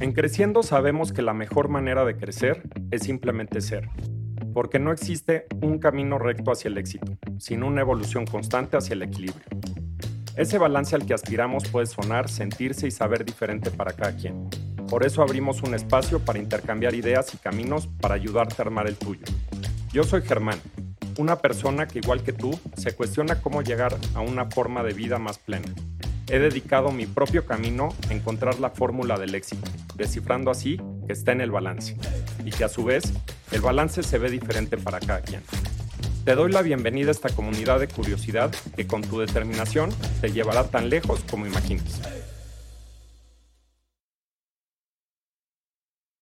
En Creciendo sabemos que la mejor manera de crecer es simplemente ser, porque no existe un camino recto hacia el éxito, sino una evolución constante hacia el equilibrio. Ese balance al que aspiramos puede sonar, sentirse y saber diferente para cada quien. Por eso abrimos un espacio para intercambiar ideas y caminos para ayudarte a armar el tuyo. Yo soy Germán, una persona que igual que tú se cuestiona cómo llegar a una forma de vida más plena he dedicado mi propio camino a encontrar la fórmula del éxito, descifrando así que está en el balance y que a su vez el balance se ve diferente para cada quien. Te doy la bienvenida a esta comunidad de curiosidad que con tu determinación te llevará tan lejos como imaginas.